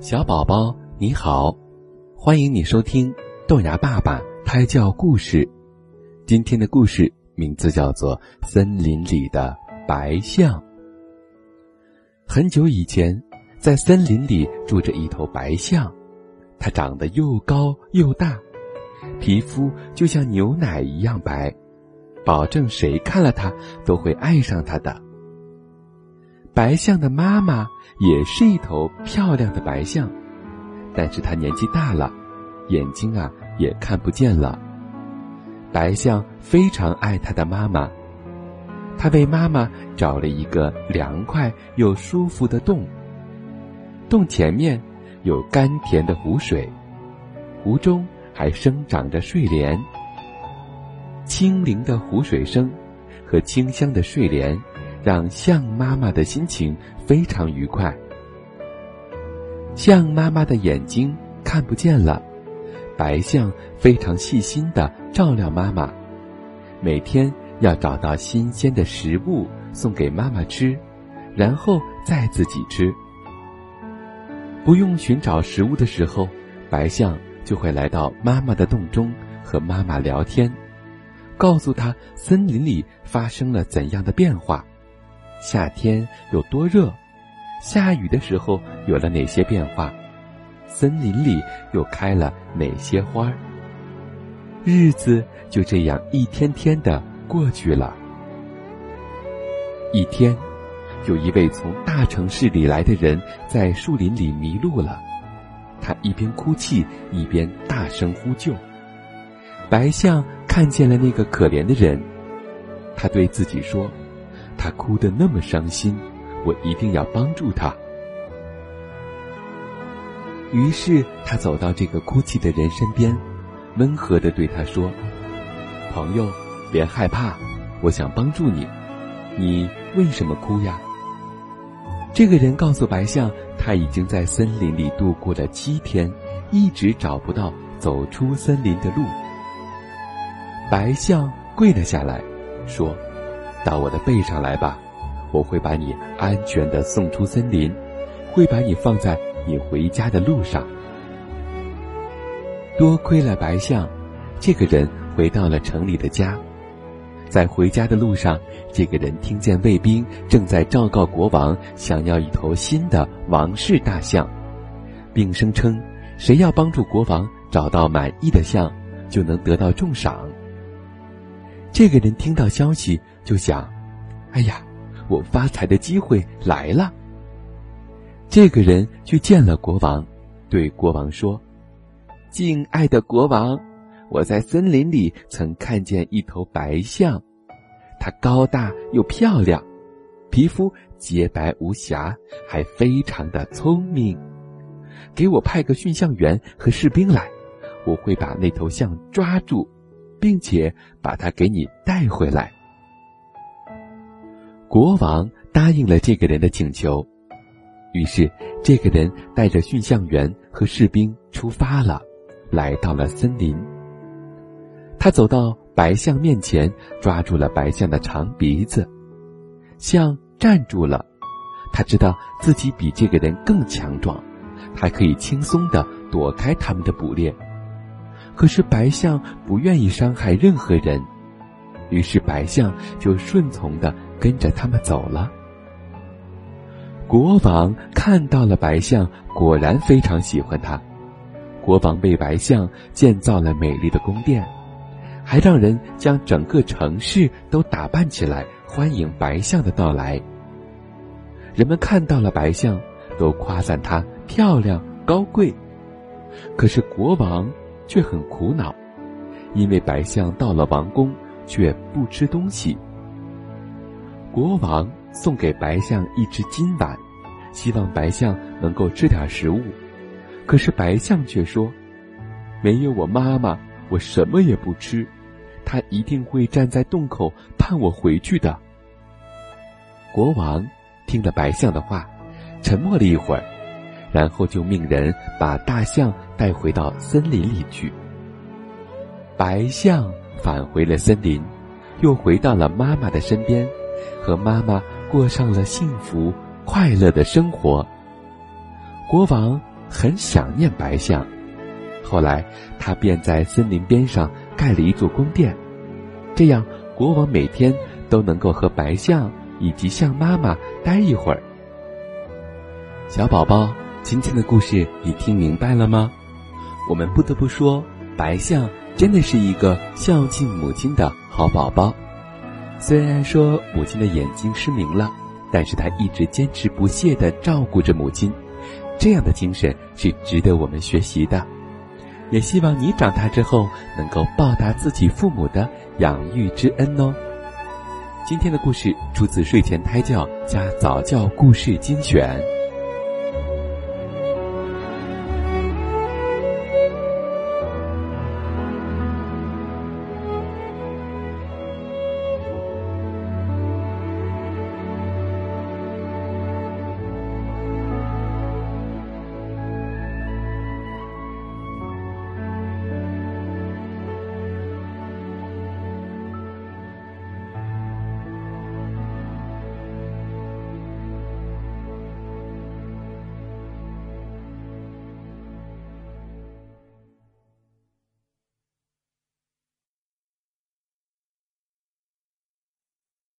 小宝宝你好，欢迎你收听豆芽爸爸胎教故事。今天的故事名字叫做《森林里的白象》。很久以前，在森林里住着一头白象，它长得又高又大，皮肤就像牛奶一样白，保证谁看了它都会爱上它的。白象的妈妈也是一头漂亮的白象，但是它年纪大了，眼睛啊也看不见了。白象非常爱它的妈妈，它为妈妈找了一个凉快又舒服的洞。洞前面有甘甜的湖水，湖中还生长着睡莲。清灵的湖水声和清香的睡莲。让象妈妈的心情非常愉快。象妈妈的眼睛看不见了，白象非常细心的照料妈妈，每天要找到新鲜的食物送给妈妈吃，然后再自己吃。不用寻找食物的时候，白象就会来到妈妈的洞中和妈妈聊天，告诉她森林里发生了怎样的变化。夏天有多热，下雨的时候有了哪些变化，森林里又开了哪些花日子就这样一天天的过去了。一天，有一位从大城市里来的人在树林里迷路了，他一边哭泣一边大声呼救。白象看见了那个可怜的人，他对自己说。他哭得那么伤心，我一定要帮助他。于是他走到这个哭泣的人身边，温和的对他说：“朋友，别害怕，我想帮助你。你为什么哭呀？”这个人告诉白象，他已经在森林里度过了七天，一直找不到走出森林的路。白象跪了下来，说。到我的背上来吧，我会把你安全的送出森林，会把你放在你回家的路上。多亏了白象，这个人回到了城里的家。在回家的路上，这个人听见卫兵正在昭告国王，想要一头新的王室大象，并声称，谁要帮助国王找到满意的象，就能得到重赏。这个人听到消息就想：“哎呀，我发财的机会来了。”这个人去见了国王，对国王说：“敬爱的国王，我在森林里曾看见一头白象，它高大又漂亮，皮肤洁白无瑕，还非常的聪明。给我派个驯象员和士兵来，我会把那头象抓住。”并且把它给你带回来。国王答应了这个人的请求，于是这个人带着驯象员和士兵出发了，来到了森林。他走到白象面前，抓住了白象的长鼻子，象站住了。他知道自己比这个人更强壮，他可以轻松的躲开他们的捕猎。可是白象不愿意伤害任何人，于是白象就顺从的跟着他们走了。国王看到了白象，果然非常喜欢它。国王为白象建造了美丽的宫殿，还让人将整个城市都打扮起来，欢迎白象的到来。人们看到了白象，都夸赞它漂亮高贵。可是国王。却很苦恼，因为白象到了王宫却不吃东西。国王送给白象一只金碗，希望白象能够吃点食物。可是白象却说：“没有我妈妈，我什么也不吃。她一定会站在洞口盼我回去的。”国王听了白象的话，沉默了一会儿。然后就命人把大象带回到森林里去。白象返回了森林，又回到了妈妈的身边，和妈妈过上了幸福快乐的生活。国王很想念白象。后来，他便在森林边上盖了一座宫殿，这样国王每天都能够和白象以及象妈妈待一会儿。小宝宝，今天的故事你听明白了吗？我们不得不说，白象真的是一个孝敬母亲的好宝宝。虽然说母亲的眼睛失明了，但是他一直坚持不懈地照顾着母亲，这样的精神是值得我们学习的。也希望你长大之后能够报答自己父母的养育之恩哦。今天的故事出自睡前胎教加早教故事精选。